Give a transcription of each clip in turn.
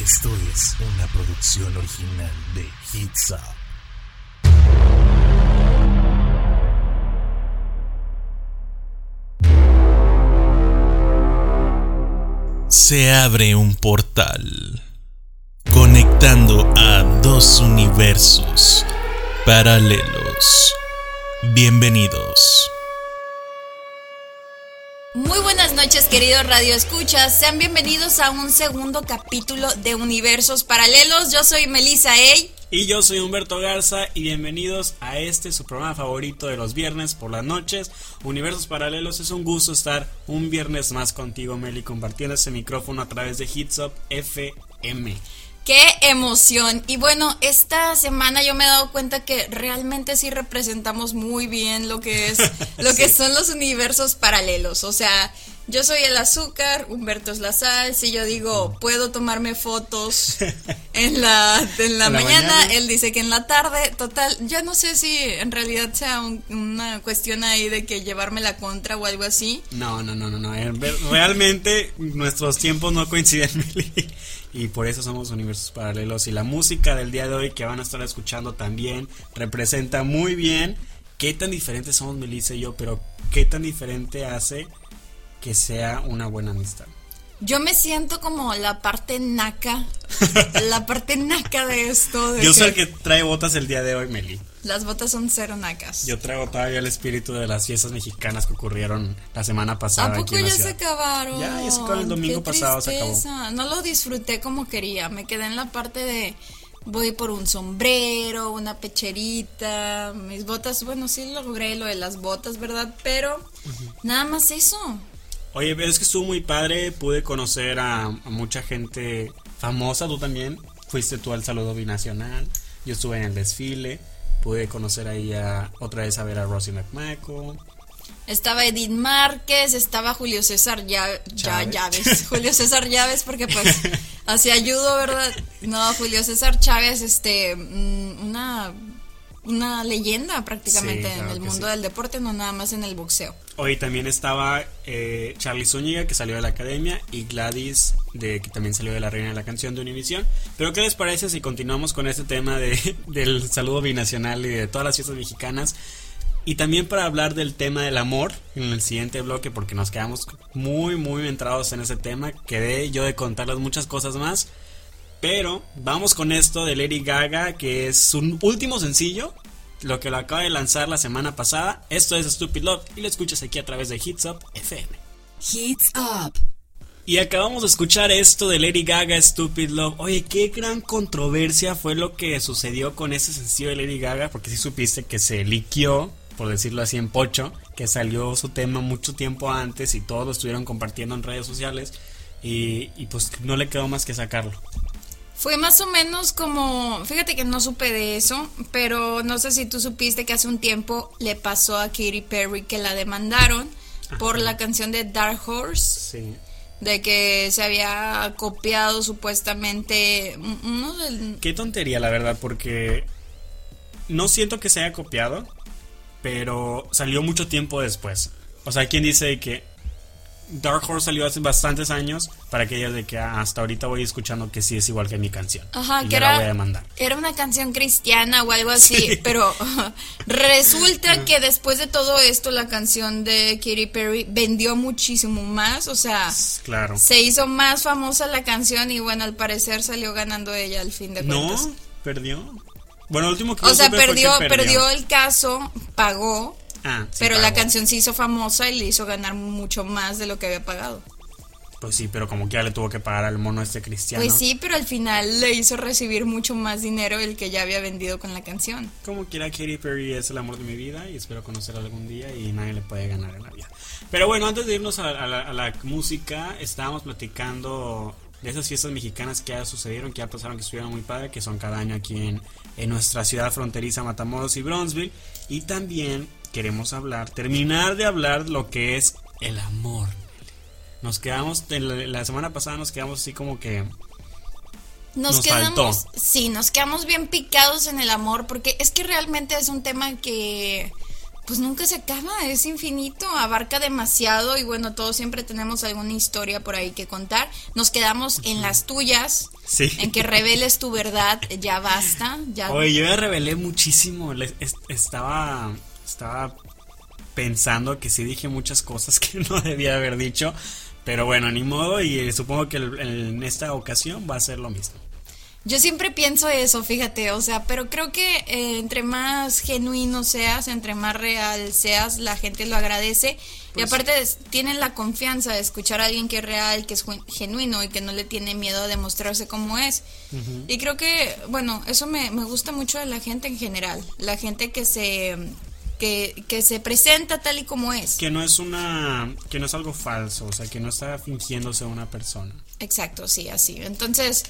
Esto es una producción original de Hits Up. Se abre un portal conectando a dos universos paralelos. Bienvenidos. Muy buenas noches, queridos Radio Escuchas. Sean bienvenidos a un segundo capítulo de Universos Paralelos. Yo soy Melissa Ey. Y yo soy Humberto Garza y bienvenidos a este su programa favorito de los viernes por las noches, Universos Paralelos. Es un gusto estar un viernes más contigo, Meli, compartiendo ese micrófono a través de Hits Up FM. ¡Qué emoción! Y bueno, esta semana yo me he dado cuenta que realmente sí representamos muy bien lo que es, lo que son los universos paralelos. O sea, yo soy el azúcar, Humberto es la sal. Si yo digo, puedo tomarme fotos en la, en la, mañana, él dice que en la tarde. Total, ya no sé si en realidad sea una cuestión ahí de que llevarme la contra o algo así. No, no, no, no, no. Realmente nuestros tiempos no coinciden, y por eso somos universos paralelos. Y la música del día de hoy que van a estar escuchando también representa muy bien qué tan diferentes somos Melissa y yo, pero qué tan diferente hace que sea una buena amistad. Yo me siento como la parte naca, la parte naca de esto. Yo soy el que trae botas el día de hoy, Meli. Las botas son cero nacas. Yo traigo todavía el espíritu de las fiestas mexicanas que ocurrieron la semana pasada. ¿A poco ya se acabaron? Ya, ya se acabó el domingo pasado, se acabó. No lo disfruté como quería. Me quedé en la parte de voy por un sombrero, una pecherita, mis botas. Bueno, sí logré lo de las botas, ¿verdad? Pero nada más eso. Oye, es que estuvo muy padre. Pude conocer a, mucha gente famosa. Tú también fuiste tú al saludo binacional. Yo estuve en el desfile. Pude conocer ahí a, otra vez a ver a Rosie McMichael. Estaba Edith Márquez, estaba Julio César ya, ya Llaves. Julio César Llaves, porque pues así ayudo, ¿verdad? No, Julio César Chávez, este, mm, una una leyenda prácticamente en el mundo del deporte, no nada más en el boxeo. Hoy también estaba eh, Charlie Zúñiga, que salió de la academia, y Gladys, de, que también salió de la Reina de la Canción de Univisión. Pero, ¿qué les parece si continuamos con este tema de, del saludo binacional y de todas las fiestas mexicanas? Y también para hablar del tema del amor en el siguiente bloque, porque nos quedamos muy, muy entrados en ese tema. Quedé yo de contarles muchas cosas más. Pero vamos con esto de Lady Gaga, que es su último sencillo, lo que lo acaba de lanzar la semana pasada. Esto es Stupid Love y lo escuchas aquí a través de Hits Up FM. Hits Up. Y acabamos de escuchar esto de Lady Gaga, Stupid Love. Oye, qué gran controversia fue lo que sucedió con ese sencillo de Lady Gaga, porque si supiste que se liquió, por decirlo así, en pocho, que salió su tema mucho tiempo antes y todos lo estuvieron compartiendo en redes sociales y, y pues no le quedó más que sacarlo. Fue más o menos como, fíjate que no supe de eso, pero no sé si tú supiste que hace un tiempo le pasó a Katy Perry que la demandaron por la canción de Dark Horse. Sí. De que se había copiado supuestamente uno del... Qué tontería, la verdad, porque no siento que se haya copiado, pero salió mucho tiempo después. O sea, ¿quién dice que Dark Horse salió hace bastantes años para que ella de que hasta ahorita voy escuchando que sí es igual que mi canción. Ajá, que era, era una canción cristiana o algo así, pero resulta que después de todo esto la canción de Katy Perry vendió muchísimo más, o sea, claro. se hizo más famosa la canción y bueno, al parecer salió ganando ella al fin de cuentas. No, perdió. Bueno, el último que O sea, perdió, perdió el caso, pagó Ah, pero la canción se hizo famosa y le hizo ganar mucho más de lo que había pagado. Pues sí, pero como que ya le tuvo que pagar al mono este cristiano. Pues sí, pero al final le hizo recibir mucho más dinero el que ya había vendido con la canción. Como quiera, Katy Perry es el amor de mi vida y espero conocerla algún día y nadie le puede ganar en la vida. Pero bueno, antes de irnos a, la, música, estábamos platicando de esas fiestas mexicanas que ya sucedieron, que ya pasaron, que estuvieron muy padre, que son cada año aquí en, en nuestra ciudad fronteriza Matamoros y Bronzeville. Y también queremos hablar, terminar de hablar lo que es el amor. Nos quedamos, la, semana pasada nos quedamos así como que... Nos, quedamos, sí, nos quedamos bien picados en el amor porque es que realmente es un tema que pues nunca se acaba, es infinito, abarca demasiado y bueno, todos siempre tenemos alguna historia por ahí que contar. Nos quedamos en las tuyas, Sí. en que reveles tu verdad, ya basta, ya Oye, yo ya revelé muchísimo. Estaba, estaba pensando que sí dije muchas cosas que no debía haber dicho. Pero bueno, ni modo. Y eh, supongo que en esta ocasión va a ser lo mismo. Yo siempre pienso eso, fíjate, o sea, pero creo que eh, entre más genuino seas, entre más real seas, la gente lo agradece. y Pues- aparte tienen la confianza de escuchar a alguien que es real, que es genuino y que no le tiene miedo a demostrarse como es. Y creo que, bueno, eso me, me gusta mucho de la gente en general, la gente que se, que, que se presenta tal y como es. Que no es una. Que no es algo falso. O sea, que no está fingiéndose una persona. Exacto, sí, así. Entonces,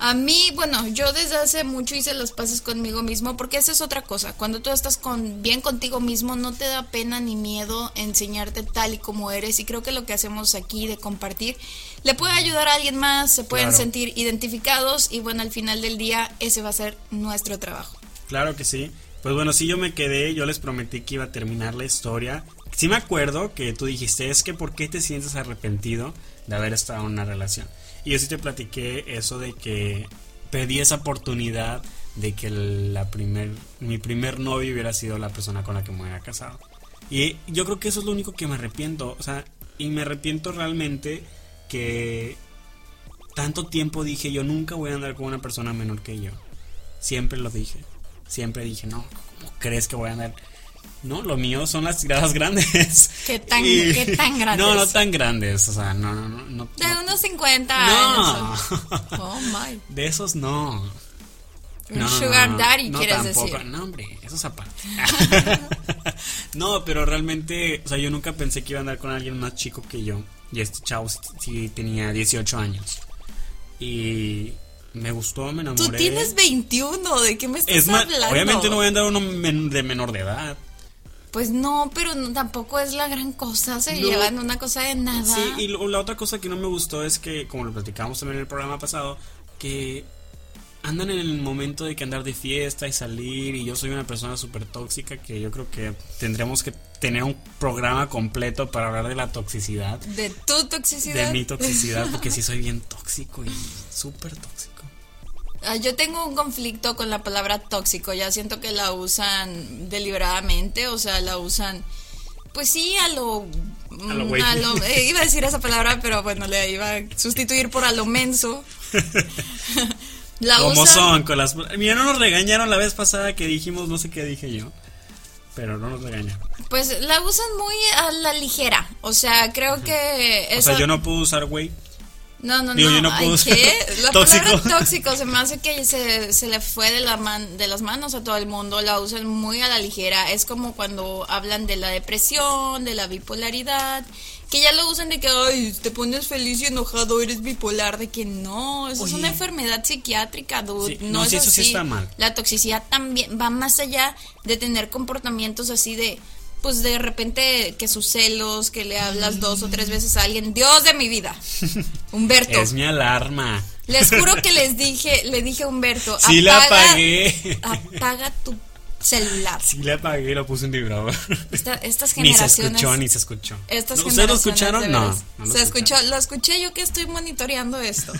a mí, bueno, yo desde hace mucho hice los pases conmigo mismo, porque esa es otra cosa. Cuando tú estás con, bien contigo mismo, no te da pena ni miedo enseñarte tal y como eres. Y creo que lo que hacemos aquí de compartir le puede ayudar a alguien más, se pueden Claro. sentir identificados y bueno, al final del día ese va a ser nuestro trabajo. Claro que sí. Pues bueno, sí yo me quedé, yo les prometí que iba a terminar la historia. Sí me acuerdo que tú dijiste, es que ¿por qué te sientes arrepentido de haber estado en una relación? Y yo sí te platiqué eso de que pedí esa oportunidad de que la primer, mi primer novio hubiera sido la persona con la que me hubiera casado. Y yo creo que eso es lo único que me arrepiento. O sea, y me arrepiento realmente que tanto tiempo dije yo nunca voy a andar con una persona menor que yo. Siempre lo dije. Siempre dije, no, ¿cómo crees que voy a andar? No, lo mío son las tiradas grandes. ¿Qué tan- qué tan grandes? No, no tan grandes. O sea, no, no, no. no, De no. unos 50 No. años. Oh my. De esos no. Un No, sugar daddy, no, quieres tampoco. decir. No, hombre, eso es aparte. no, pero realmente, o sea, yo nunca pensé que iba a andar con alguien más chico que yo. Y este chavo sí tenía 18 años. Y me gustó, me enamoré. Tú tienes 21, ¿de qué me estás Es más, hablando? obviamente no voy a andar uno men- de menor de edad. Pues no, pero no- tampoco es la gran cosa, se No. llevan una cosa de nada. Sí, y lo- la otra cosa que no me gustó es que, como lo platicamos también en el programa pasado, que andan en el momento de que andar de fiesta y salir y yo soy una persona súper tóxica que yo creo que tendremos que tener un programa completo para hablar de la toxicidad, De tu toxicidad. de mi toxicidad, porque sí soy bien tóxico y súper tóxico. Ah, Yo tengo un conflicto con la palabra tóxico, ya siento que la usan deliberadamente, o sea, la usan, pues sí, a lo... A lo mm, lo- eh, iba a decir esa palabra, pero bueno, le iba a sustituir por a lo menso. la Como usan- son con las... Mira, no nos regañaron la vez pasada que dijimos, no sé qué dije yo, pero no nos regañaron. Pues la usan muy a la ligera, o sea, creo que... O sea, yo no puedo usar güey. No, no, Digo, no. yo no Ay, puedo ¿qué? La tóxico. palabra tóxico se me hace que se, se le fue de, la man- de las manos a todo el mundo. La usan muy a la ligera. Es como cuando hablan de la depresión, de la bipolaridad. Que ya lo usan de que, ay, te pones feliz y enojado, eres bipolar. De que no, eso es una enfermedad psiquiátrica, dude. Sí, no, no, es sí, eso sí así. está mal. La toxicidad también va más allá de tener comportamientos así de, pues de repente que sus celos, que le hablas dos o tres veces a alguien. Dios de mi vida. Humberto. Es mi alarma. Les juro que les dije, le dije a Humberto, Sí la apaga- apagué. Apaga tu celular. Sí la apagué, lo puse en vibrador. Esta- estas Ni se generaciones. escuchó, ni se escuchó. Estas ¿No, ¿Ustedes lo generaciones, escucharon? No. no lo se escuchó, lo escuché yo que estoy monitoreando esto.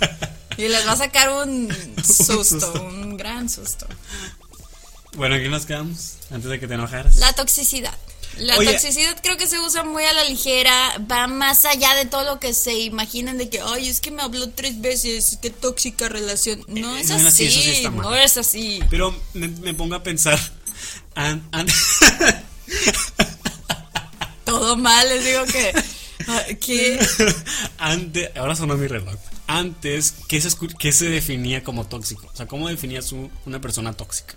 y les va a sacar un susto, susto. un gran susto. Bueno, aquí nos quedamos antes de que te enojaras. La toxicidad. La Oye. toxicidad creo que se usa muy a la ligera, va más allá de todo lo que se imaginan de que, ay, es que me habló tres veces, qué tóxica relación. No Eh, es no, no, sí, así, sí no es así. Pero me, me pongo a pensar. an- an- Todo mal, les digo que... ah, que antes, ahora sonó mi reloj. Antes, ¿qué se, qué se definía como tóxico? O sea, ¿cómo definías un- una persona tóxica?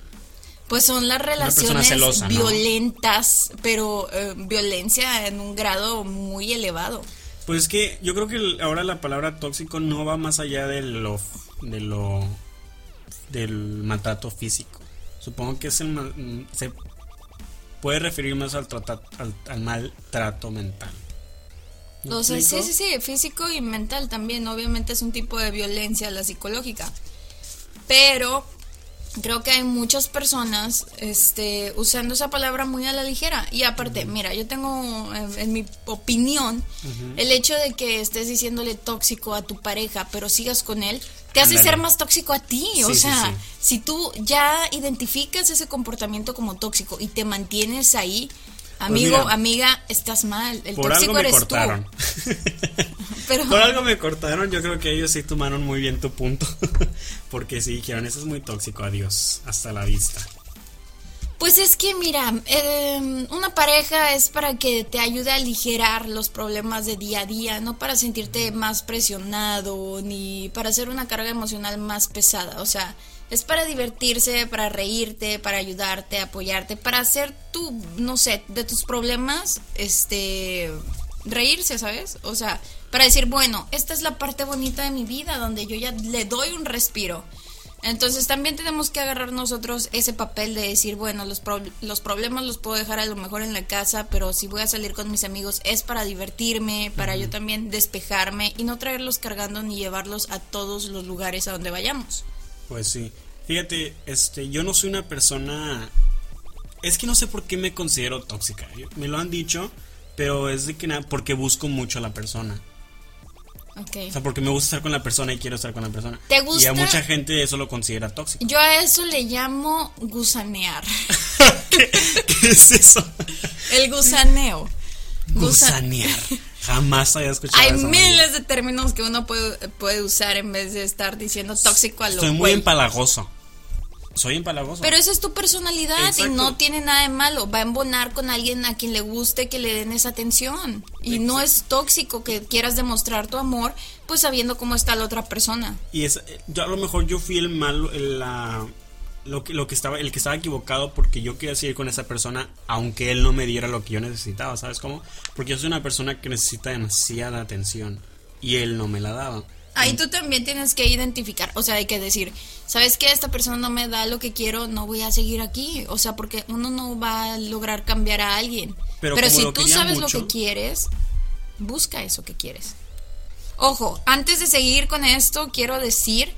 Pues son las relaciones celosa, ¿no? violentas, pero eh, violencia en un grado muy elevado. Pues es que yo creo que ahora la palabra tóxico no va más allá de lo de lo del maltrato físico. Supongo que es el mm, se puede referir más al, trata- al, al maltrato mental. ¿Me O sea, sí, sí, sí, físico y mental también. Obviamente es un tipo de violencia la psicológica. Pero creo que hay muchas personas este, usando esa palabra muy a la ligera. Y aparte, mira, yo tengo, en, en mi opinión, el hecho de que estés diciéndole tóxico a tu pareja, pero sigas con él, te hace ser más tóxico a ti. o sí, sea, sí. si tú ya identificas ese comportamiento como tóxico y te mantienes ahí, amigo, Pues mira, amiga, estás mal. El Por tóxico algo me eres cortaron. tú. Pero, Por algo me cortaron, yo creo que ellos sí tomaron muy bien tu punto. Porque sí dijeron, eso es muy tóxico, adiós, hasta la vista. Pues es que mira, eh, una pareja es para que te ayude a aligerar los problemas de día a día, no para sentirte más presionado ni para hacer una carga emocional más pesada. O sea, es para divertirse, para reírte, para ayudarte, apoyarte, para hacer tu, no sé, de tus problemas, este, reírse, ¿sabes? O sea, para decir, bueno, esta es la parte bonita de mi vida donde yo ya le doy un respiro. Entonces también tenemos que agarrar nosotros ese papel de decir, bueno, los, pro- los problemas los puedo dejar a lo mejor en la casa, pero si voy a salir con mis amigos es para divertirme, para yo también despejarme y no traerlos cargando ni llevarlos a todos los lugares a donde vayamos. Pues sí. Fíjate, este, yo no soy una persona. Es que no sé por qué me considero tóxica. Yo- Me lo han dicho, pero es de que nada, porque busco mucho a la persona. Ok. O sea, porque me gusta estar con la persona y quiero estar con la persona. ¿Te Y gusta? a mucha gente eso lo considera tóxico. Yo a eso le llamo gusanear. ¿Qué, qué es eso? El gusaneo. Gusa- Gusanear. Jamás había escuchado Hay eso. miles de términos que uno puede, puede usar en vez de estar diciendo tóxico a lo Estoy muy empalagoso. Soy empalagoso. Pero esa es tu personalidad y no tiene nada de malo. Va a embonar con alguien a quien le guste que le den esa atención. Y no es tóxico que quieras demostrar tu amor, pues sabiendo cómo está la otra persona. Y es, yo a lo mejor yo fui el malo, el, la, lo que, lo que estaba, el que estaba equivocado porque yo quería seguir con esa persona, aunque él no me diera lo que yo necesitaba, ¿sabes cómo? Porque yo soy una persona que necesita demasiada atención y él no me la daba. Ahí tú también tienes que identificar, o sea, hay que decir, ¿sabes qué? Esta persona no me da lo que quiero, no voy a seguir aquí. O sea, porque uno no va a lograr cambiar a alguien. Pero si tú sabes mucho- lo que quieres, busca eso que quieres. Ojo, antes de seguir con esto, quiero decir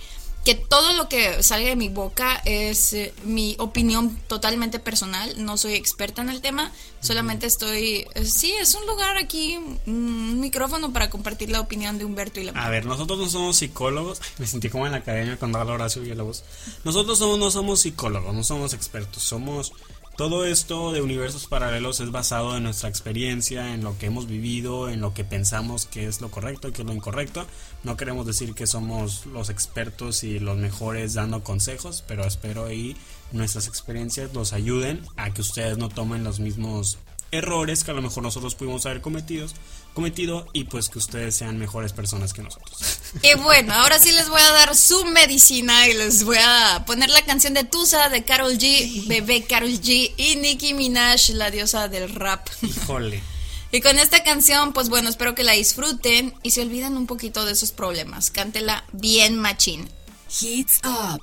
que todo lo que salga de mi boca es eh, mi opinión totalmente personal. No soy experta en el tema, solamente estoy. eh, sí, es un lugar aquí, un micrófono para compartir la opinión de Humberto y la A ver, nosotros no somos psicólogos. Me sentí como en la academia cuando habla Horacio Villalobos. Nosotros somos, no somos psicólogos, no somos expertos. Somos. Todo esto de universos paralelos es basado en nuestra experiencia, en lo que hemos vivido, en lo que pensamos que es lo correcto y que es lo incorrecto. No queremos decir que somos los expertos y los mejores dando consejos, pero espero ahí nuestras experiencias los ayuden a que ustedes no tomen los mismos errores que a lo mejor nosotros pudimos haber cometidos, cometido y pues que ustedes sean mejores personas que nosotros. Y bueno, ahora sí les voy a dar su medicina y les voy a poner la canción de Tusa de Carol G, bebé Carol G y Nicki Minaj, la diosa del rap. Híjole. Y con esta canción, pues bueno, espero que la disfruten y se olviden un poquito de esos problemas. Cántela bien machín. Heats up.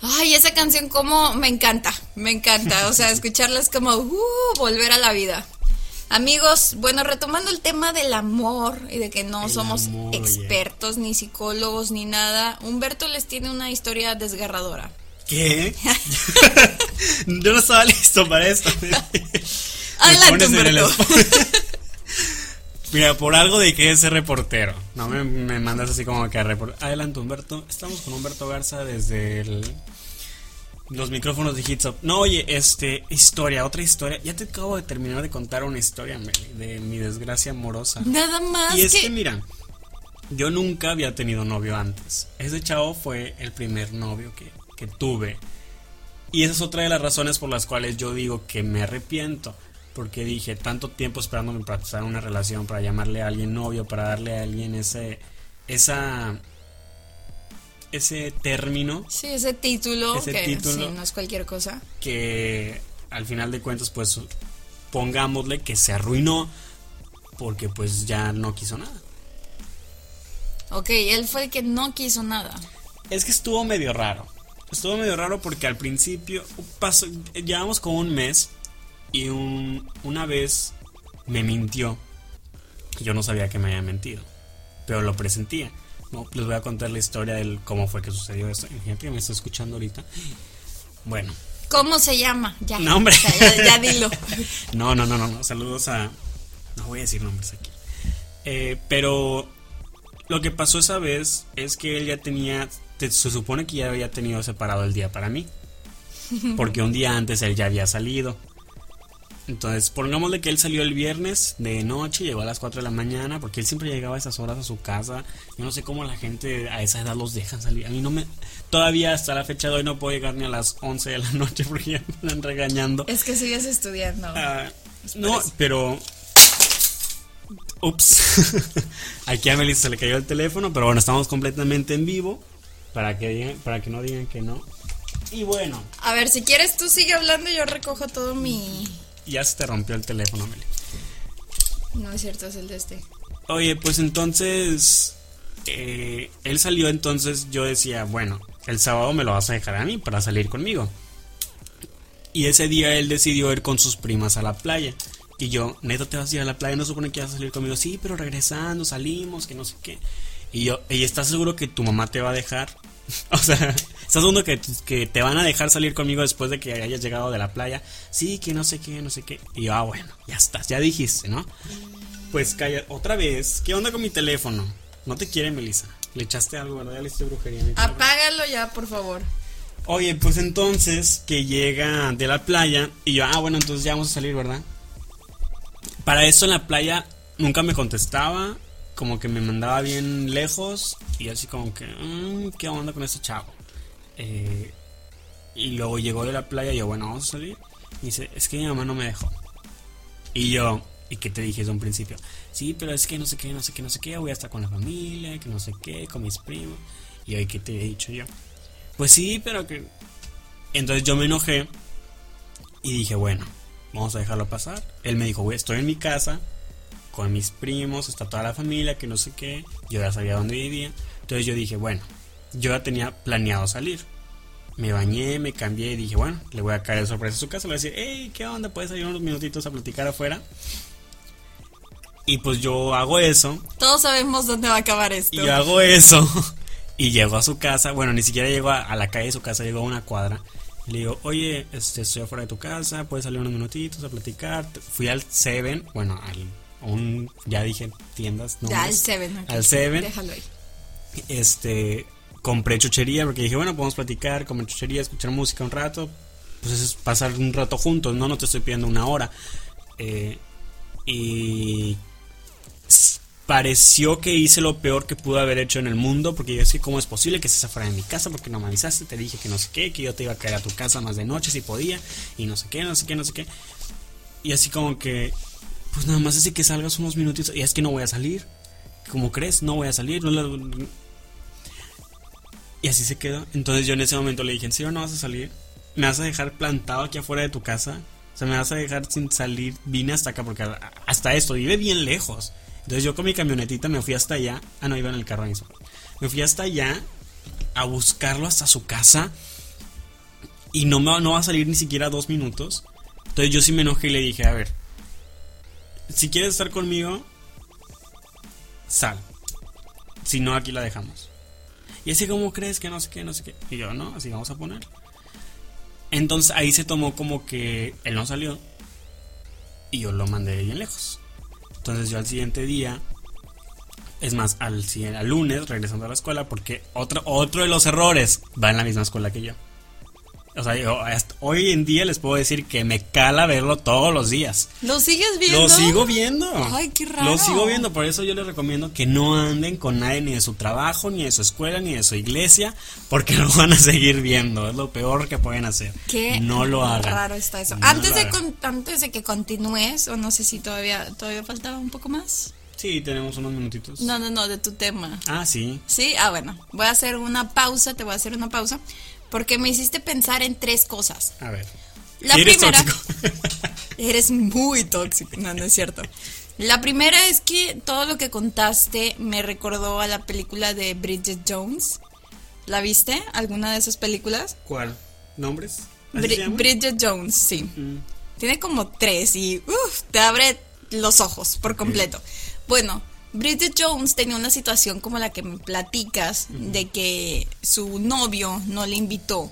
Ay, esa canción como me encanta, me encanta. O sea, escucharla es como uh, volver a la vida. Amigos, bueno, retomando el tema del amor y de que no El somos amor, expertos, ni psicólogos, ni nada, Humberto les tiene una historia desgarradora. ¿Qué? Yo no estaba listo para esto. Adelante, Humberto. Mira, por algo de que es reportero. No me, me mandas así como que a repor- Adelante, Humberto. Estamos con Humberto Garza desde el- los micrófonos de Hits Up. No, oye, este, historia, otra historia. Ya te acabo de terminar de contar una historia, Meli, de mi desgracia amorosa. Nada más Y es que... que, mira, yo nunca había tenido novio antes. Ese chavo fue el primer novio que, que tuve. Y esa es otra de las razones por las cuales yo digo que me arrepiento. Porque dije, tanto tiempo esperándome para empezar una relación, para llamarle a alguien novio, para darle a alguien ese, esa, ese término Sí, ese título, Ese que título. sí, no es cualquier cosa. que al final de cuentas, pues pongámosle que se arruinó porque pues ya no quiso nada. Ok, él fue el que no quiso nada. Es que estuvo medio raro. Estuvo medio raro porque al principio pasó, llevamos como un mes y un- una vez me mintió. Yo no sabía que me había mentido, pero lo presentía. No, les voy a contar la historia del cómo fue que sucedió esto. Imagínate que me está escuchando ahorita. Bueno. ¿Cómo se llama? Ya. No, hombre. O sea, ya, ya dilo. No, no, no, no, no. Saludos a. No voy a decir nombres aquí. Eh, pero lo que pasó esa vez es que él ya tenía. te- se supone que ya había tenido separado el día para mí. Porque un día antes él ya había salido. Entonces, pongámosle que él salió el viernes de noche, llegó a las 4 de la mañana, porque él siempre llegaba a esas horas a su casa. Yo no sé cómo la gente a esa edad los dejan salir. A mí no me. Todavía hasta la fecha de hoy no puedo llegar ni a las 11 de la noche porque ya me están regañando. Es que sigues estudiando. Ah, no, pero. Ups. Aquí a Melissa se le cayó el teléfono, pero bueno, estamos completamente en vivo. Para que, digan, para que no digan que no. Y bueno, A ver, si quieres tú sigue hablando y yo recojo todo mi... ya se te rompió el teléfono, Meli. No es cierto, es el de este. Oye, pues entonces. eh, él salió, entonces yo decía, bueno, el sábado me lo vas a dejar a mí para salir conmigo. Y ese día él decidió ir con sus primas a la playa. Y yo, neto, te vas a ir a la playa, no supone que vas a salir conmigo. Sí, pero regresando, salimos, que no sé qué. Y yo, ¿y estás seguro que tu mamá te va a dejar? o sea, ¿estás seguro que, que te van a dejar salir conmigo después de que hayas llegado de la playa? Sí, que no sé qué, no sé qué. Y yo, ah, bueno, ya estás, ya dijiste, ¿no? Pues calla, otra vez. ¿Qué onda con mi teléfono? No te quiere, Melissa. Le echaste algo, ¿verdad? Ya le hiciste brujería. Apágalo ya, por favor. Oye, pues entonces que llega de la playa y yo, ah, bueno, entonces ya vamos a salir, ¿verdad? Para eso en la playa nunca me contestaba, como que me mandaba bien lejos y así como que, "Mm, ¿qué onda con este chavo? Eh, y luego llegó de la playa y yo, bueno, vamos a salir. Y dice, es que mi mamá no me dejó. Y yo, ¿y qué te dije desde un principio? Sí, pero es que no sé qué, no sé qué, no sé qué, voy a estar con la familia, que no sé qué, con mis primos. Y hoy, ¿qué te he dicho yo? Pues sí, pero que... Entonces yo me enojé y dije, bueno, vamos a dejarlo pasar. Él me dijo, estoy en mi casa con mis primos, está toda la familia, que no sé qué. Yo ya sabía dónde vivía. Entonces yo dije, bueno, yo ya tenía planeado salir. Me bañé, me cambié y dije, bueno, le voy a caer de sorpresa a su casa. Le voy a decir, hey, ¿qué onda? ¿Puedes salir unos minutitos a platicar afuera? Y pues yo hago eso. Todos sabemos dónde va a acabar esto. Y yo hago eso. Y llego a su casa. Bueno, ni siquiera llego a, a la calle de su casa, llego a una cuadra. Y le digo, oye, este, estoy afuera de tu casa, puedes salir unos minutitos a platicar. Fui al Seven, bueno, al un, ya dije tiendas, Ya, nombres. al Seven. Al Seven. Déjalo ahí. Este, compré chuchería porque dije, bueno, podemos platicar, comer chuchería, escuchar música un rato. Pues es pasar un rato juntos, no, no te estoy pidiendo una hora. Eh, y pareció que hice lo peor que pude haber hecho en el mundo porque yo sé cómo es posible que estés afuera de mi casa porque no me avisaste, te dije que no sé qué, que yo te iba a caer a tu casa más de noche si podía y no sé qué, no sé qué, no sé qué. Y así como que, pues nada más así que salgas unos minutitos y es que no voy a salir. ¿Cómo crees? No voy a salir. no la- Y así se quedó. Entonces yo en ese momento le dije, ¿en serio no vas a salir? ¿Me vas a dejar plantado aquí afuera de tu casa? O sea, ¿me vas a dejar sin salir? Vine hasta acá porque hasta esto vive bien lejos. Entonces yo con mi camionetita me fui hasta allá. Ah, no, iba en el carro mismo. Me fui hasta allá a buscarlo hasta su casa. Y no, me, no va a salir ni siquiera dos minutos. Entonces yo sí me enojé y le dije, a ver, si quieres estar conmigo, sal. Si no, aquí la dejamos. Y así como crees que no sé qué, no sé qué. Y yo, no, así vamos a poner. Entonces ahí se tomó como que él no salió. Y yo lo mandé bien lejos. Entonces yo al siguiente día, es más, al, al lunes, regresando a la escuela, porque otro, otro de los errores va en la misma escuela que yo. O sea, yo hasta hoy en día les puedo decir que me cala verlo todos los días. ¿Lo sigues viendo? Lo sigo viendo. Ay, qué raro. Lo sigo viendo, por eso yo les recomiendo que no anden con nadie ni de su trabajo, ni de su escuela, ni de su iglesia, porque lo van a seguir viendo. Es lo peor que pueden hacer. Qué no lo hagan. raro está eso. No antes, de con- antes de que continúes, o no sé si todavía, todavía faltaba un poco más. Sí, tenemos unos minutitos. No, no, no, de tu tema. Ah, sí. Sí, ah, bueno, voy a hacer una pausa, te voy a hacer una pausa, porque me hiciste pensar en tres cosas. A ver. La eres primera, tóxico. eres muy tóxico, no, no es cierto. La primera es que todo lo que contaste me recordó a la película de Bridget Jones. ¿La viste? ¿Alguna de esas películas? ¿Cuál? ¿Nombres? Bridget Jones, sí. Mm. Tiene como tres y uf, te abre los ojos por completo. Bueno, Bridget Jones tenía una situación como la que me platicas, de que su novio no le invitó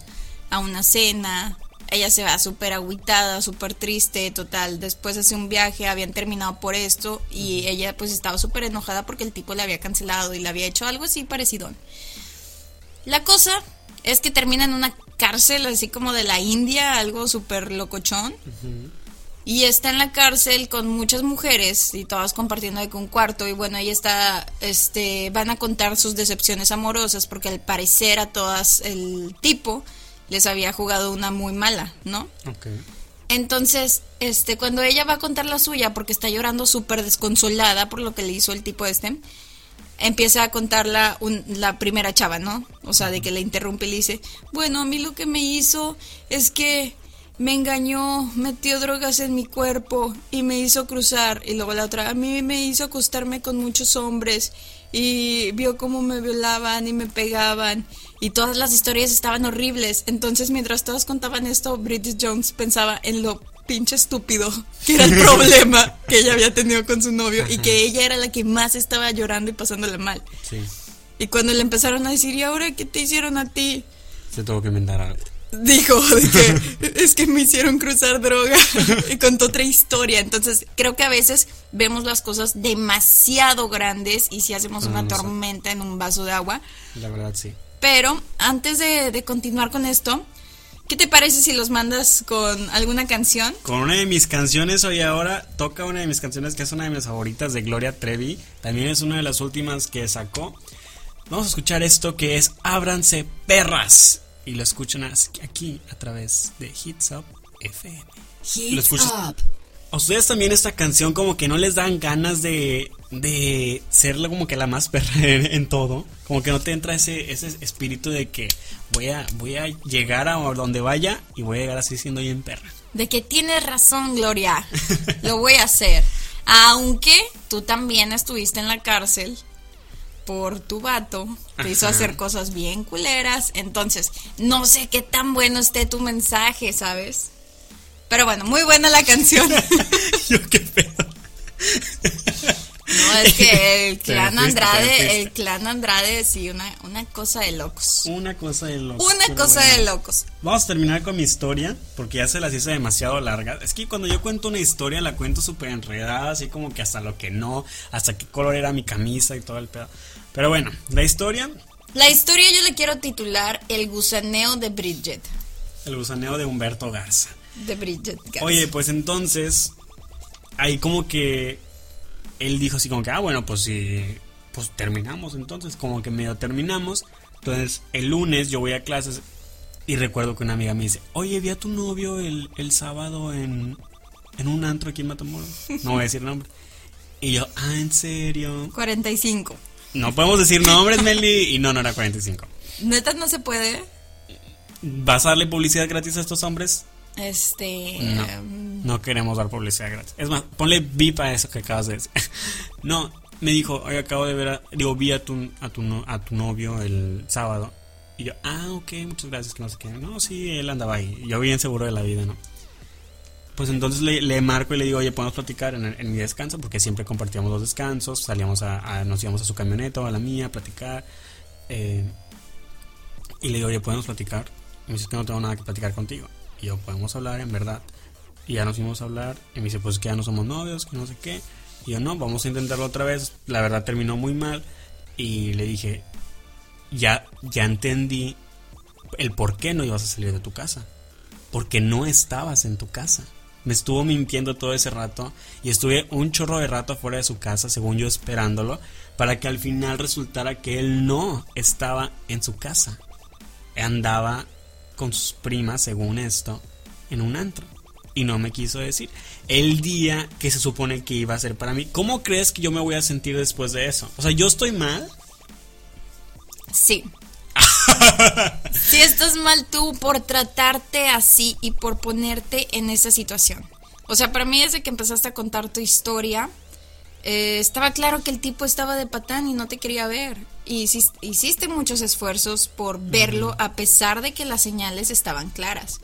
a una cena. Ella se va súper agüitada, súper triste, total. Después hace un viaje, habían terminado por esto y ella pues estaba súper enojada porque el tipo le había cancelado y le había hecho algo así parecido. La cosa es que termina en una cárcel así como de la India, algo súper locochón. Y está en la cárcel con muchas mujeres y todas compartiendo de un cuarto. Y bueno, ella está, este, van a contar sus decepciones amorosas porque al parecer a todas el tipo les había jugado una muy mala, ¿no? Entonces, este, cuando ella va a contar la suya porque está llorando súper desconsolada por lo que le hizo el tipo este, empieza a contarla un, la primera chava, ¿no? O sea, de que le interrumpe y le dice, bueno, a mí lo que me hizo es que me engañó, metió drogas en mi cuerpo y me hizo cruzar. Y luego la otra, a mí me hizo acostarme con muchos hombres y vio cómo me violaban y me pegaban. Y todas las historias estaban horribles. Entonces, mientras todas contaban esto, Bridget Jones pensaba en lo pinche estúpido que era el problema que ella había tenido con su novio y que ella era la que más estaba llorando y pasándola mal. Sí. Y cuando le empezaron a decir, ¿y ahora qué te hicieron a ti? Se tuvo que inventar algo. Dijo de que es que me hicieron cruzar droga y contó otra historia. Entonces, creo que a veces vemos las cosas demasiado grandes y si hacemos Ah, una no sé. tormenta en un vaso de agua. La verdad, sí. Pero antes de, de continuar con esto, ¿qué te parece si los mandas con alguna canción? Con una de mis canciones hoy ahora toca una de mis canciones que es una de mis favoritas de Gloria Trevi. También es una de las últimas que sacó. Vamos a escuchar esto que es Ábranse perras. Y lo escuchan aquí a través de Hits Up FM. Lo escuchas- ¿A ustedes también esta canción como que no les dan ganas de, de ser como que la más perra en, en todo? Como que no te entra ese, ese espíritu de que voy a, voy a llegar a donde vaya y voy a llegar así siendo bien perra. De que tienes razón, Gloria. Lo voy a hacer. Aunque tú también estuviste en la cárcel por tu vato. Te hizo hacer cosas bien culeras. Entonces, no sé qué tan bueno esté tu mensaje, ¿sabes? Pero bueno, muy buena la canción. Yo qué pedo. No, es que el clan Andrade, el clan Andrade, sí, una, una cosa de locos. Una cosa de locos. Una cosa bueno. de locos. Vamos a terminar con mi historia, porque ya se las hice demasiado larga. Es que cuando yo cuento una historia, la cuento súper enredada, así como que hasta lo que no, hasta qué color era mi camisa y todo el pedo. Pero bueno, la historia, La historia yo le quiero titular El gusaneo de Bridget. el gusaneo de Humberto Garza. De Bridget Garza. Oye, pues entonces, ahí como que él dijo así como que, ah, bueno, pues sí, pues terminamos entonces, como que medio terminamos. Entonces, el lunes yo voy a clases y recuerdo que una amiga me dice, oye, vi a tu novio el, el sábado en, en un antro aquí en Matamoros. No voy a decir nombre. Y yo, ah, ¿en serio? 45. No podemos decir nombres, Meli. Y no, no era 45. Neta no se puede. ¿Vas a darle publicidad gratis a estos hombres? Este. No, em, no queremos dar publicidad gratis. Es más, ponle VIP a eso que acabas de decir. No, me dijo, oye, acabo de ver, a, digo, vi a tu, a, tu, no- a tu novio el sábado. Y yo, ah, ok, muchas gracias, que no sé qué. No, sí, él andaba ahí. Yo bien seguro de la vida, ¿no? Pues entonces le, marco y le digo, oye, podemos platicar en mi descanso, porque siempre compartíamos los descansos, salíamos a, a- nos íbamos a su camioneta o a la mía a platicar. eh, y le digo, oye, podemos platicar. Y me dice, "Es que no tengo nada que platicar contigo. Y yo, podemos hablar, en verdad. Y ya nos fuimos a hablar. Y me dice, pues que ya no somos novios, que no sé qué. Y yo, no, vamos a intentarlo otra vez. La verdad terminó muy mal. Y le dije, ya, ya entendí el por qué no ibas a salir de tu casa. Porque no estabas en tu casa. Me estuvo mintiendo todo ese rato. Y estuve un chorro de rato afuera de su casa, según yo esperándolo. Para que al final resultara que él no estaba en su casa. Andaba con sus primas, según esto, en un antro. Y no me quiso decir. El día que se supone que iba a ser para mí. ¿Cómo crees que yo me voy a sentir después de eso? O sea, yo estoy mal. Sí. si estás mal tú por tratarte así y por ponerte en esa situación. O sea, para mí desde que empezaste a contar tu historia, eh, estaba claro que el tipo estaba de patán y no te quería ver. Y hicis- hiciste muchos esfuerzos por verlo a pesar de que las señales estaban claras.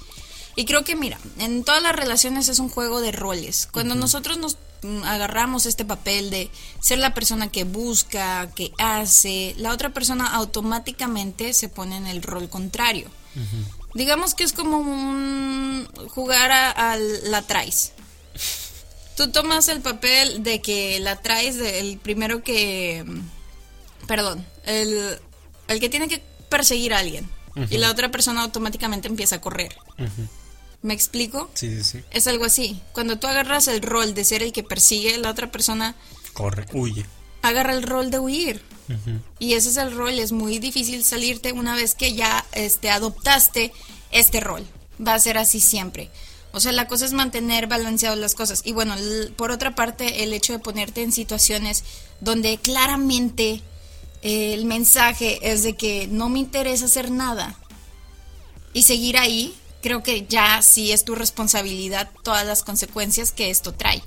Y creo que, mira, en todas las relaciones es un juego de roles. Cuando nosotros nos agarramos este papel de ser la persona que busca, que hace, la otra persona automáticamente se pone en el rol contrario. Digamos que es como un jugar a, a la traes. Tú tomas el papel de que la traes, el primero que... Perdón, el, el que tiene que perseguir a alguien. Y la otra persona automáticamente empieza a correr. ¿Me explico? Sí, sí, sí. Es algo así. Cuando tú agarras el rol de ser el que persigue, la otra persona Corre, huye. agarra el rol de huir. Y ese es el rol, es muy difícil salirte una vez que ya este, adoptaste este rol. Va a ser así siempre. O sea, la cosa es mantener balanceadas las cosas. Y bueno, por otra parte, el hecho de ponerte en situaciones donde claramente eh, el mensaje es de que no me interesa hacer nada y seguir ahí, creo que ya sí es tu responsabilidad todas las consecuencias que esto trae.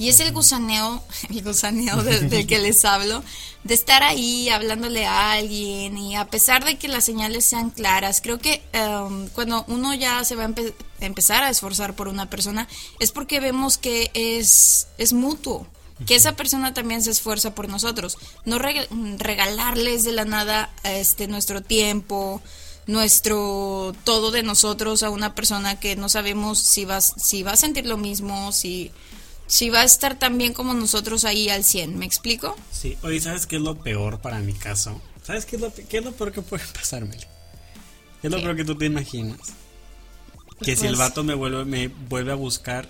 Y es el gusaneo, el gusaneo de- del que les hablo, de estar ahí hablándole a alguien y a pesar de que las señales sean claras, creo que em, cuando uno ya se va a empe- empezar a esforzar por una persona es porque vemos que es, es mutuo, que esa persona también se esfuerza por nosotros. No reg- regalarles de la nada este, nuestro tiempo, nuestro todo de nosotros a una persona que no sabemos si va, si va a sentir lo mismo, si, si va a estar tan bien como nosotros ahí al 100. ¿Me explico? Sí, oye, ¿sabes qué es lo peor para mi caso? ¿Sabes qué es lo, qué es lo peor que puede pasarme? ¿Qué es lo ¿Qué? peor que tú te imaginas? Que si el Pues- vato me vuelve, me vuelve a buscar,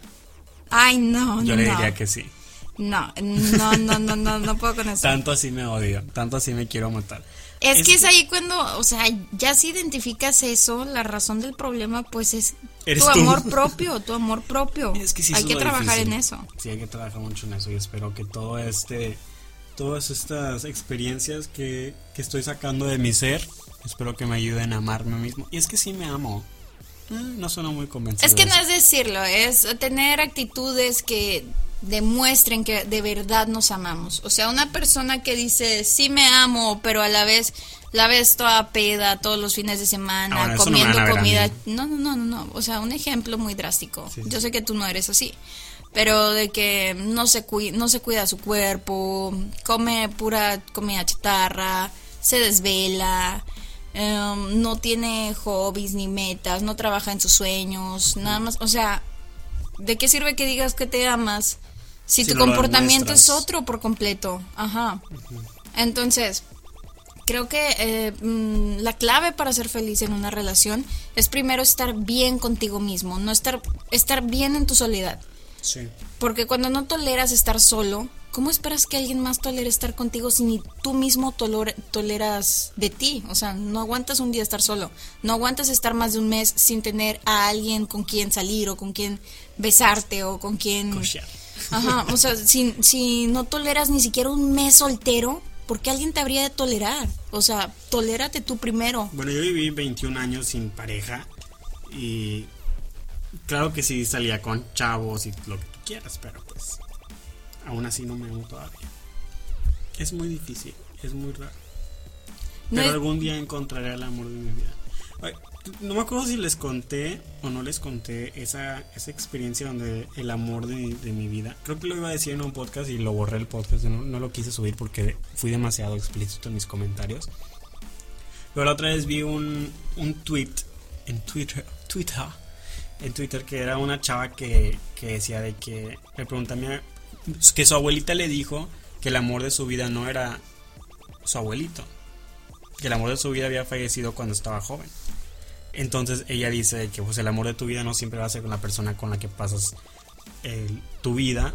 Ay, no, yo no. le diría que sí. No, no, no, no, no, no puedo con eso. Tanto así me odio, tanto así me quiero matar. Es, Es que es ahí cuando, o sea, ya si identificas eso, la razón del problema, pues es tu tú. amor propio, tu amor propio. Es que sí, hay que trabajar difícil. en eso. Sí, hay que trabajar mucho en eso y espero que todo este, todas estas experiencias que, que estoy sacando de mi ser, espero que me ayuden a amarme mismo. Y es que sí me amo. Eh, no suena muy convencido. Es que no es decirlo, es tener actitudes que demuestren que de verdad nos amamos. O sea, una persona que dice, sí me amo, pero a la vez la ves toda peda todos los fines de semana, Ah, no comiendo a comida. No, no, no, no, no. O sea, un ejemplo muy drástico. Sí, sí. Yo sé que tú no eres así. Pero de que no se, cui- no se cuida su cuerpo, come pura comida chatarra, se desvela, em, no tiene hobbies ni metas, no trabaja en sus sueños, nada más, o sea, ¿de qué sirve que digas que te amas si, Si tu no comportamiento es otro por completo? Ajá. Entonces, creo que eh, mm, la clave para ser feliz en una relación es primero estar bien contigo mismo, no estar, estar bien en tu soledad. Sí. Porque cuando no toleras estar solo, ¿cómo esperas que alguien más tolere estar contigo si ni tú mismo tolor- toleras de ti? O sea, no aguantas un día estar solo, no aguantas estar más de un mes sin tener a alguien con quien salir o con quien besarte o con quien... Cochear. Ajá, o sea, si, si no toleras ni siquiera un mes soltero, ¿por qué alguien te habría de tolerar? O sea, tolérate tú primero. Bueno, yo viví 21 años sin pareja y claro que sí salía con chavos y lo que tú quieras, pero pues aún así no me amo todavía. Es muy difícil, es muy raro. No Pero algún día encontraré el amor de mi vida. No me acuerdo si les conté o no les conté esa, esa experiencia donde el amor de, de mi vida. Creo que lo iba a decir en un podcast y lo borré el podcast. No, no lo quise subir porque fui demasiado explícito en mis comentarios. Pero la otra vez vi un, un tweet en Twitter, Twitter, en Twitter que era una chava que, que decía de que le pregunté a mi- que su abuelita le dijo que el amor de su vida no era su abuelito, que el amor de su vida había fallecido cuando estaba joven. Entonces ella dice que pues el amor de tu vida no siempre va a ser con la persona con la que pasas el- tu vida,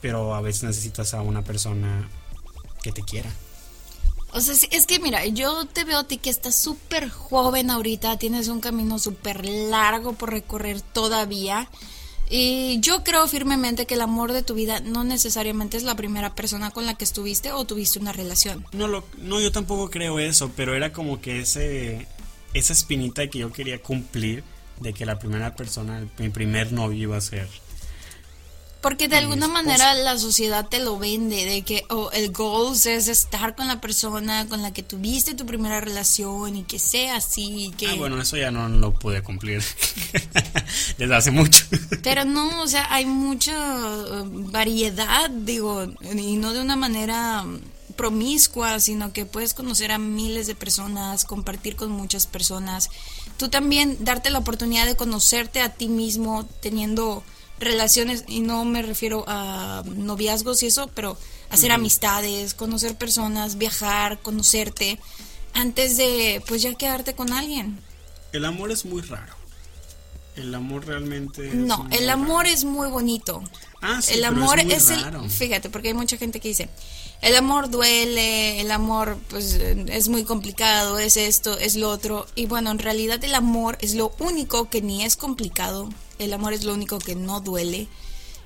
pero a veces necesitas a una persona que te quiera. O sea, sí, es que mira, yo te veo a ti que estás súper joven ahorita, tienes un camino súper largo por recorrer todavía. Y yo creo firmemente que el amor de tu vida no necesariamente es la primera persona con la que estuviste o tuviste una relación. No, lo, no, yo tampoco creo eso, pero era como que ese, esa espinita que yo quería cumplir de que la primera persona, mi primer novio iba a ser. Porque de alguna manera la sociedad te lo vende, de que oh, el goals es estar con la persona con la que tuviste tu primera relación y que sea así, que... Ah, bueno, eso ya no lo pude cumplir desde hace mucho. Pero no, o sea, hay mucha eh, variedad, digo, y no de una manera promiscua, sino que puedes conocer a miles de personas, compartir con muchas personas. Tú también darte la oportunidad de conocerte a ti mismo teniendo relaciones, y no me refiero a noviazgos y eso, pero hacer amistades, conocer personas, viajar, conocerte, antes de pues ya quedarte con alguien. El amor es muy raro. El amor realmente. Es No, el raro. amor es muy bonito. Ah, sí, el pero amor es muy es, raro. el. Fíjate, porque hay mucha gente que dice: el amor duele, el amor pues es muy complicado, es esto, es lo otro. Y bueno, en realidad el amor es lo único que ni es complicado. El amor es lo único que no duele.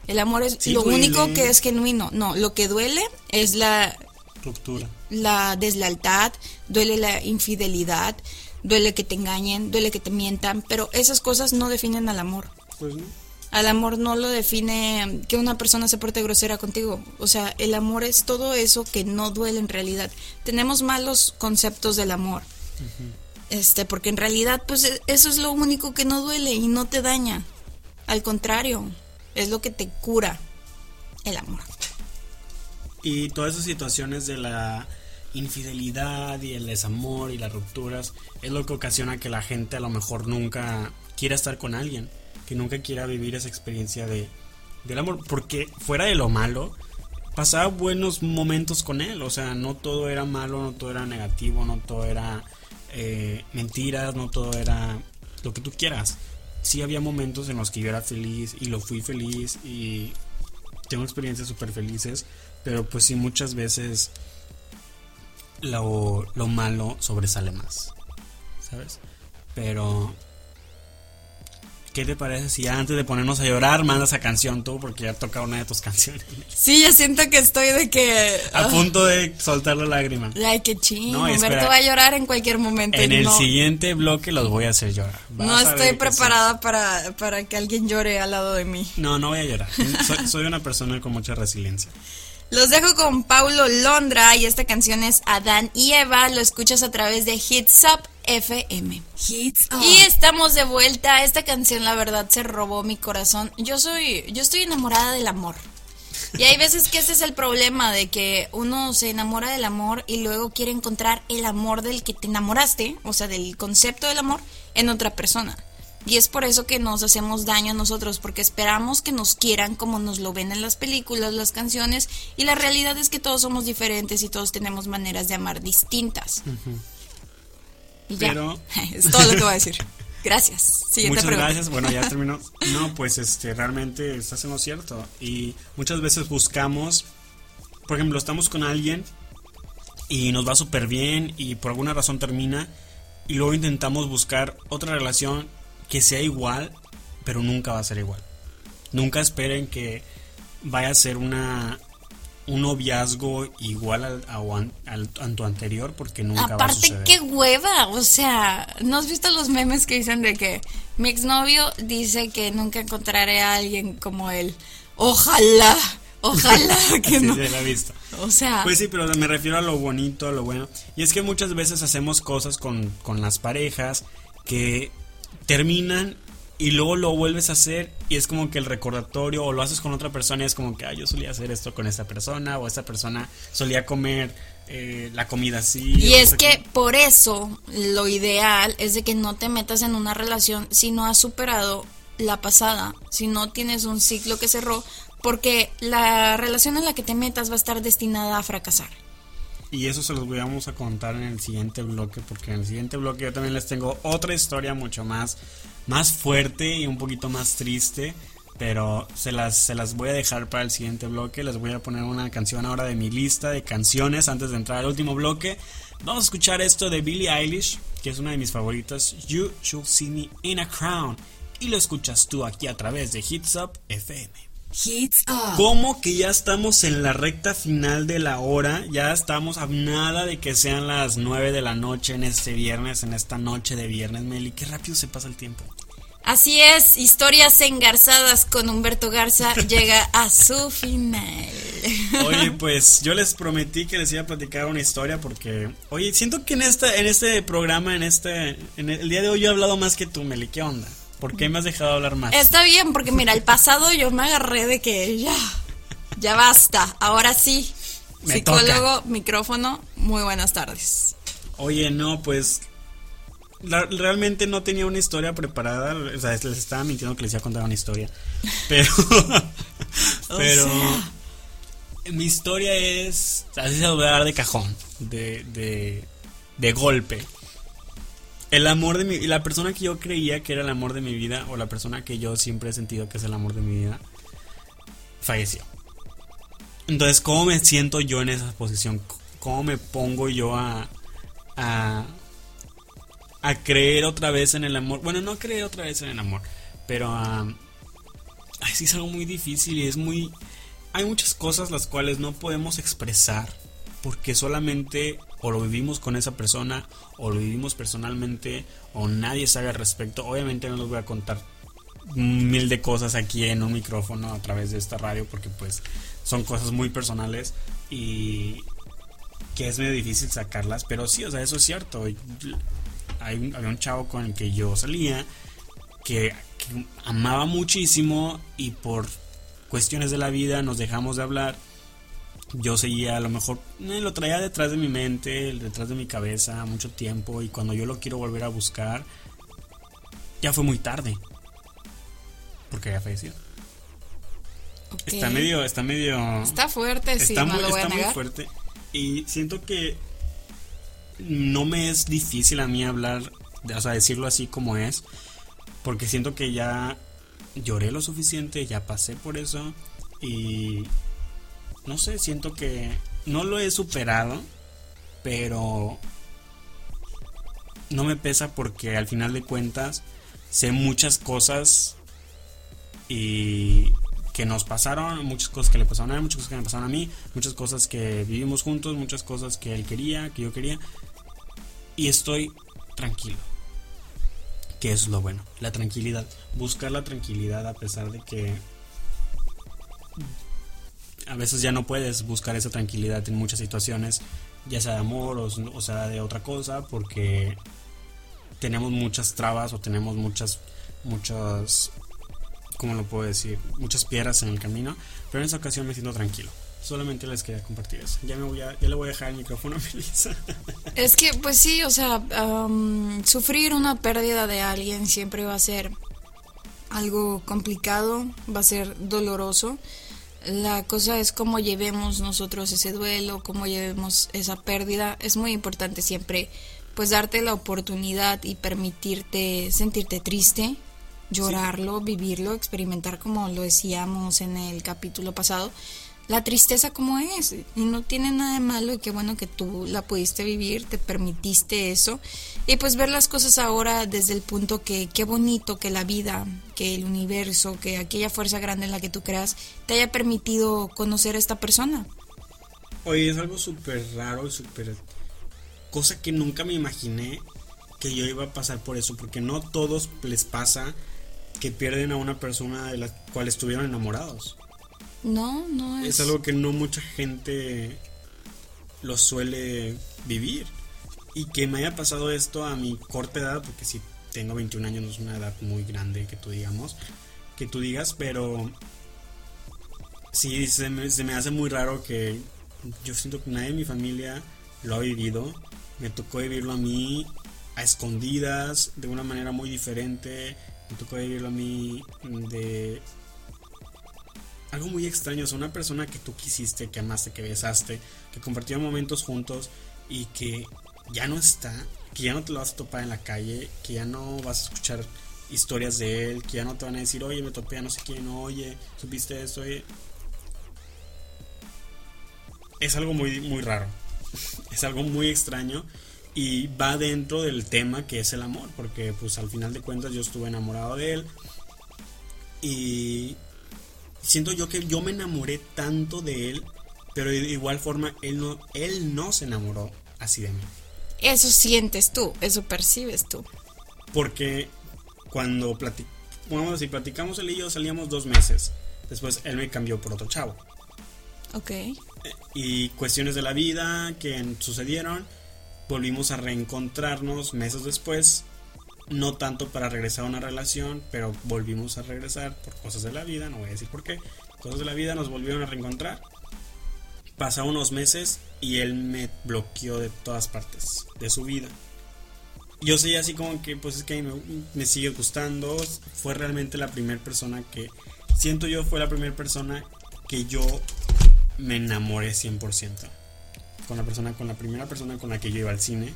El amor es Sí lo duele. único que es genuino. No, lo que duele es la, Ruptura. la deslealtad, duele la infidelidad, duele que te engañen, duele que te mientan, pero esas cosas no definen al amor. Pues no. Al amor no lo define que una persona se porte grosera contigo. O sea, el amor es todo eso que no duele en realidad. Tenemos malos conceptos del amor. Este, porque en realidad, pues e- eso es lo único que no duele y no te daña. Al contrario, es lo que te cura el amor. Y todas esas situaciones de la infidelidad y el desamor y las rupturas es lo que ocasiona que la gente a lo mejor nunca quiera estar con alguien, que nunca quiera vivir esa experiencia de del amor, porque fuera de lo malo pasaba buenos momentos con él, o sea, no todo era malo, no todo era negativo, no todo era eh, mentiras, no todo era lo que tú quieras. Sí había momentos en los que yo era feliz y lo fui feliz y tengo experiencias súper felices, pero pues sí muchas veces lo, lo malo sobresale más, ¿sabes? Pero, ¿qué te parece si ya antes de ponernos a llorar mandas esa canción tú? Porque ya toca una de tus canciones. Sí, yo siento que estoy de que... A ah, punto de soltar la lágrima. Ay, qué chingo. No. Humberto va a llorar en cualquier momento. En el no, siguiente bloque los voy a hacer llorar. Vas no a estoy preparada para, para que alguien llore al lado de mí. No, no voy a llorar. Soy, soy una persona con mucha resiliencia. Los dejo con Paulo Londra y esta canción es Adán y Eva. Lo escuchas a través de Hits Up FM. Hits Up. Y estamos de vuelta. Esta canción, la verdad, se robó mi corazón. Yo soy, yo estoy enamorada del amor. Y hay veces que ese es el problema de que uno se enamora del amor y luego quiere encontrar el amor del que te enamoraste, o sea, del concepto del amor, en otra persona. Y es por eso que nos hacemos daño a nosotros, porque esperamos que nos quieran como nos lo ven en las películas, las canciones, y la realidad es que todos somos diferentes y todos tenemos maneras de amar distintas. Y ya, Pero- es todo lo que voy a decir. Gracias. Siguiente Muchas pregunta. gracias. Bueno, ya terminó. No, pues este, realmente estás en lo cierto. Y muchas veces buscamos, por ejemplo, estamos con alguien y nos va súper bien y por alguna razón termina y luego intentamos buscar otra relación que sea igual, pero nunca va a ser igual. Nunca esperen que vaya a ser una un noviazgo igual al, a, al- a tu anterior porque nunca va a Aparte, suceder. qué hueva. O sea, ¿no has visto los memes que dicen de que mi exnovio dice que nunca encontraré a alguien como él? Ojalá, ojalá que no. sí, la he visto. O sea, Pues sí, pero me refiero a lo bonito, a lo bueno. Y es que muchas veces hacemos cosas con, con las parejas que terminan y luego lo vuelves a hacer y es como que el recordatorio o lo haces con otra persona y es como que, ah, yo solía hacer esto con esta persona o esta persona solía comer eh, la comida así. y es que por eso lo ideal es de que no te metas en una relación si no has superado la pasada, si no tienes un ciclo que cerró, porque la relación en la que te metas va a estar destinada a fracasar. Y eso se los voy a, contar en el siguiente bloque, porque en el siguiente bloque yo también les tengo otra historia mucho más, más fuerte y un poquito más triste. Pero se las, se las voy a dejar para el siguiente bloque. Les voy a poner una canción ahora de mi lista de canciones antes de entrar al último bloque. Vamos a escuchar esto de Billie Eilish, que es una de mis favoritas. You Should See Me in a Crown. Y lo escuchas tú aquí a través de Hits Up FM. Hits Up. ¿Cómo que ya estamos en la recta final de la hora? Ya estamos a nada de que sean las 9 de la noche en este viernes, en esta noche de viernes, Meli. Qué rápido se pasa el tiempo. Así es, historias engarzadas con Humberto Garza llega a su final. Oye, pues yo les prometí que les iba a platicar una historia porque, oye, siento que en esta, en este programa, en este, en el día de hoy yo he hablado más que tú, Meli. ¿Qué onda? ¿Por qué me has dejado hablar más? Está bien, porque mira, el pasado yo me agarré de que ya, ya basta, ahora sí. Me Psicólogo, micrófono, muy buenas tardes. Oye, no, pues la- realmente no tenía una historia preparada, o sea, les estaba mintiendo que les iba a contar una historia. Pero pero sea. mi historia es así se lo voy a dar de cajón, de de de golpe. El amor de mi la persona que yo creía que era el amor de mi vida o la persona que yo siempre he sentido que es el amor de mi vida falleció. Entonces, ¿cómo me siento yo en esa posición? ¿Cómo me pongo yo a, a, a creer otra vez en el amor? Bueno, no creer otra vez en el amor, pero a... sí es algo muy difícil y es muy... Hay muchas cosas las cuales no podemos expresar porque solamente o lo vivimos con esa persona o lo vivimos personalmente o nadie sabe al respecto. Obviamente no les voy a contar mil de cosas aquí en un micrófono a través de esta radio porque pues son cosas muy personales y que es medio difícil sacarlas, pero sí, o sea, eso es cierto. Había un chavo con el que yo salía que amaba muchísimo y por cuestiones de la vida nos dejamos de hablar. Yo seguía, a lo mejor eh, lo traía detrás de mi mente, detrás de mi cabeza mucho tiempo y cuando yo lo quiero volver a buscar, ya fue muy tarde. Porque había fallecido. Ok. Está medio, está medio... Está fuerte, sí, está no muy, lo voy a está muy fuerte. Y siento que no me es difícil a mí hablar, o sea, decirlo así como es, porque siento que ya lloré lo suficiente, ya pasé por eso y no sé, siento que no lo he superado, pero no me pesa porque al final de cuentas sé muchas cosas y que nos pasaron, muchas cosas que le pasaron a él, muchas cosas que me pasaron a mí, muchas cosas que vivimos juntos, muchas cosas que él quería, que yo quería. Y estoy tranquilo. Que es lo bueno, la tranquilidad. Buscar la tranquilidad a pesar de que a veces ya no puedes buscar esa tranquilidad en muchas situaciones, ya sea de amor o, sea de otra cosa, porque tenemos muchas trabas o tenemos muchas, muchas ¿cómo lo puedo decir? Muchas piedras en el camino, pero en esta ocasión me siento tranquilo. Solamente les quería compartir eso. Ya me voy a, ya le voy a dejar el micrófono a Melissa. Es que, pues sí, o sea, sufrir una pérdida de alguien siempre va a ser algo complicado, va a ser doloroso. La cosa es cómo llevemos nosotros ese duelo, cómo llevemos esa pérdida. Es muy importante siempre, pues, darte la oportunidad y permitirte sentirte triste, llorarlo, vivirlo, experimentar como lo decíamos en el capítulo pasado. La tristeza como es, y no tiene nada de malo y qué bueno que tú la pudiste vivir, te permitiste eso y pues ver las cosas ahora desde el punto que qué bonito que la vida, que el universo, que aquella fuerza grande en la que tú creas te haya permitido conocer a esta persona. Oye, es algo súper raro y súper... Cosa que nunca me imaginé que yo iba a pasar por eso, porque no todos les pasa que pierden a una persona de la cual estuvieron enamorados. No, no es, Es algo que no mucha gente lo suele vivir. Y que me haya pasado esto a mi corta edad, porque si tengo 21 años no es una edad muy grande que tú digamos, que tú digas, pero sí se me, se me hace muy raro que yo siento que nadie en mi familia lo ha vivido. Me tocó vivirlo a mí a escondidas, de una manera muy diferente. Me tocó vivirlo a mí de algo muy extraño, o sea, una persona que tú quisiste, que amaste, que besaste, que compartieron momentos juntos y que ya no está, que ya no te lo vas a topar en la calle, que ya no vas a escuchar historias de él, que ya no te van a decir, oye, me topé a no sé quién, oye, supiste esto, oye. Es algo muy, muy raro, es algo muy extraño y va dentro del tema que es el amor, porque pues al final de cuentas yo estuve enamorado de él y siento yo que yo me enamoré tanto de él, pero de igual forma él no, él no se enamoró así de mí. Eso sientes tú, eso percibes tú. Porque cuando platicamos, a decir, platicamos él y yo salíamos dos meses. Después él me cambió por otro chavo. Ok. Y cuestiones de la vida que sucedieron, volvimos a reencontrarnos meses después. No tanto para regresar a una relación, pero volvimos a regresar por cosas de la vida, no voy a decir por qué. Cosas de la vida nos volvieron a reencontrar. Pasaron unos meses y él me bloqueó de todas partes de su vida. Yo soy así como que, pues es que me, me sigue gustando. Fue realmente la primera persona que, siento yo, fue la primera persona que yo me enamoré 100%. Con la persona, con la primera persona con la que yo iba al cine.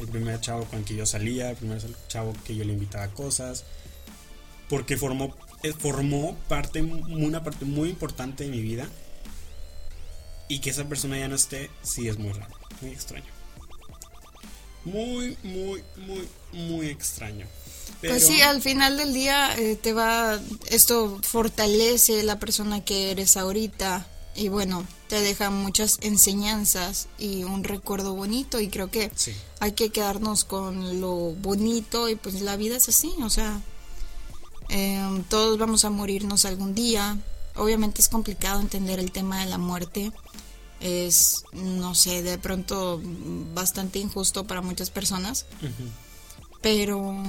El primer chavo con el que yo salía, el primer chavo que yo le invitaba a cosas. Porque formó, formó parte, una parte muy importante de mi vida. Y que esa persona ya no esté, sí es muy raro, muy extraño. Muy, muy, muy, muy extraño. Pues sí, al final del día eh, te va, esto fortalece la persona que eres ahorita y bueno, te deja muchas enseñanzas y un recuerdo bonito y creo que hay que quedarnos con lo bonito y pues la vida es así, o sea, em, todos vamos a morirnos algún día. Obviamente es complicado entender el tema de la muerte. Es, no sé, de pronto bastante injusto para muchas personas. Pero,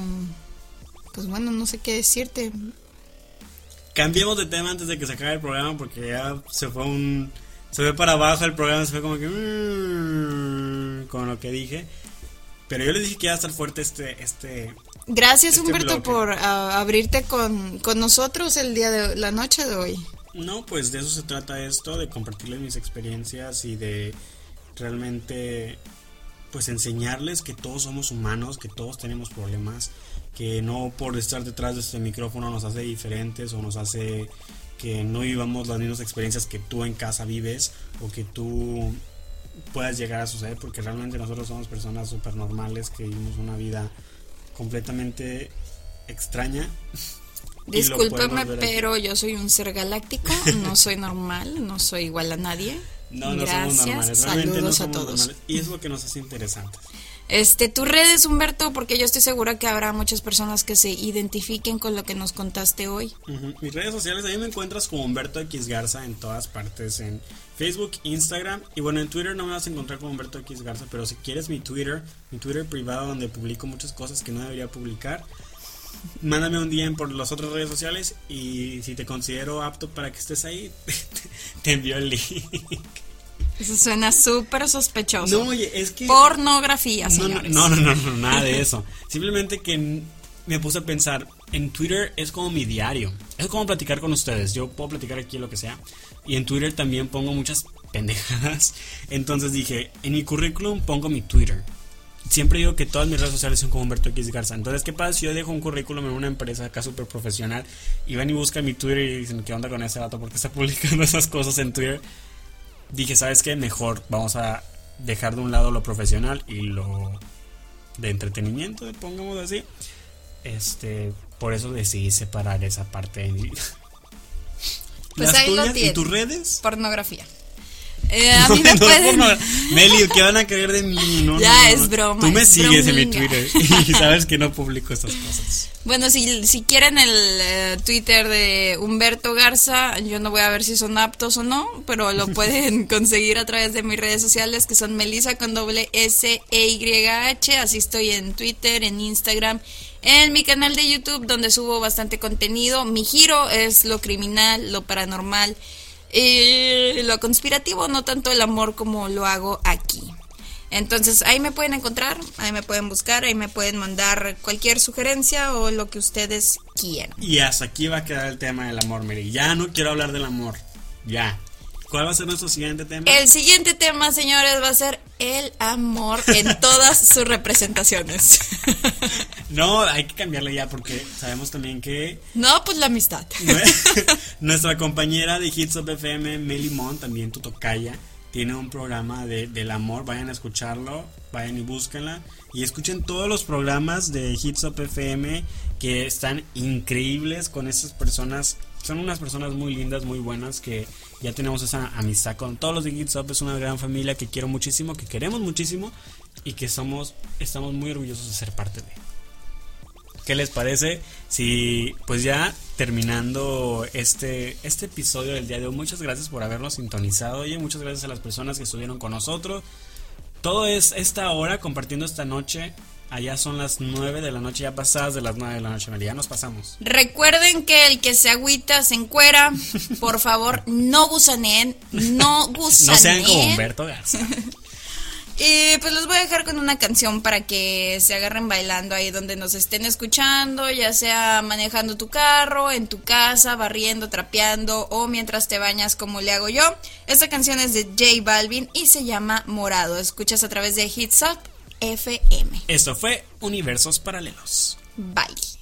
pues bueno, no sé qué decirte. Cambiemos de tema antes de que se acabe el programa porque ya se fue un... Se fue para abajo el programa, se fue como que... Mm, con lo que dije. Pero yo le dije que iba a estar fuerte este... este Gracias este Humberto por ah, abrirte con, con nosotros el día de la noche de hoy. No, pues de eso se trata esto, de compartirles mis experiencias y de realmente pues enseñarles que todos somos humanos, que todos tenemos problemas, que no por estar detrás de este micrófono nos hace diferentes o nos hace que no vivamos las mismas experiencias que tú en casa vives o que tú puedas llegar a suceder porque realmente nosotros somos personas súper normales que vivimos una vida completamente extraña. Discúlpeme, pero yo soy un ser galáctico, no soy normal, no soy igual a nadie. No, no somos normales, realmente no somos a todos. Normales, y es lo que nos hace interesantes. Este, tus redes, Humberto, porque yo estoy segura que habrá muchas personas que se identifiquen con lo que nos contaste hoy. Mis redes sociales, ahí me encuentras como Humberto X Garza en todas partes, en Facebook, Instagram y bueno, en Twitter no me vas a encontrar como Humberto X Garza, pero si quieres mi Twitter, mi Twitter privado donde publico muchas cosas que no debería publicar, mándame un DM por las otras redes sociales y si te considero apto para que estés ahí, te envío el link. Eso suena súper sospechoso. No, oye, es que. Pornografía, señores. No no, no, no, nada de eso. Simplemente que me puse a pensar, en Twitter es como mi diario. Es como platicar con ustedes. Yo puedo platicar aquí lo que sea. Y en Twitter también pongo muchas pendejadas. Entonces dije, en mi currículum pongo mi Twitter. Siempre digo que todas mis redes sociales son como Humberto X Garza. Entonces, ¿qué pasa si yo dejo un currículum en una empresa acá súper profesional y van y buscan mi Twitter y dicen, ¿qué onda con ese dato? ¿Por qué está publicando esas cosas en Twitter? dije, ¿sabes qué? Mejor vamos a dejar de un lado lo profesional y lo de entretenimiento, pongamos así. Este, por eso decidí separar esa parte de mi vida. Pues ahí lo ¿Y tus redes? Pornografía. Eh, a mí me pueden... Meli, ¿qué van a querer de mí? No, ya es broma. Tú me sigues en mi Twitter y sabes que no publico estas cosas. Bueno, si, si quieren el eh, Twitter de Humberto Garza, yo no voy a ver si son aptos o no, pero lo pueden conseguir a través de mis redes sociales que son Melissa con doble S E Y H. Así estoy en Twitter, en Instagram, en mi canal de YouTube donde subo bastante contenido. Mi giro es lo criminal, lo paranormal y lo conspirativo, no tanto el amor como lo hago aquí. Entonces ahí me pueden encontrar, ahí me pueden buscar, ahí me pueden mandar cualquier sugerencia o lo que ustedes quieran. Y hasta aquí va a quedar el tema del amor, Mary. Ya no quiero hablar del amor. Ya. ¿Cuál va a ser nuestro siguiente tema? El siguiente tema, señores, va a ser el amor en todas sus representaciones. No, hay que cambiarle ya porque sabemos también que... No, pues la amistad. Nuestra compañera de Hits of FM, Melly Mon, también tu tocaya, tiene un programa de, del amor, vayan a escucharlo, vayan y búsquenla y escuchen todos los programas de Hits Up FM que están increíbles con esas personas, son unas personas muy lindas, muy buenas que ya tenemos esa amistad con todos los de Hits Up, es una gran familia que quiero muchísimo, que queremos muchísimo y que somos estamos muy orgullosos de ser parte de. ¿Qué les parece? Si pues ya terminando este, este episodio del día de hoy, muchas gracias por habernos sintonizado. Oye, muchas gracias a las personas que estuvieron con nosotros. Todo es esta hora compartiendo esta noche Allá son las 9 de la noche, ya pasadas de las 9 de la noche, ya nos pasamos. Recuerden que el que se agüita se encuera. Por favor, no gusaneen, no gusaneen. No sean como Humberto Garza. Y pues los voy a dejar con una canción para que se agarren bailando ahí donde nos estén escuchando, ya sea manejando tu carro, en tu casa, barriendo, trapeando o mientras te bañas como le hago yo. Esta canción es de J Balvin y se llama Morado. Escuchas a través de Hits Up FM. Esto fue Universos Paralelos. Bye.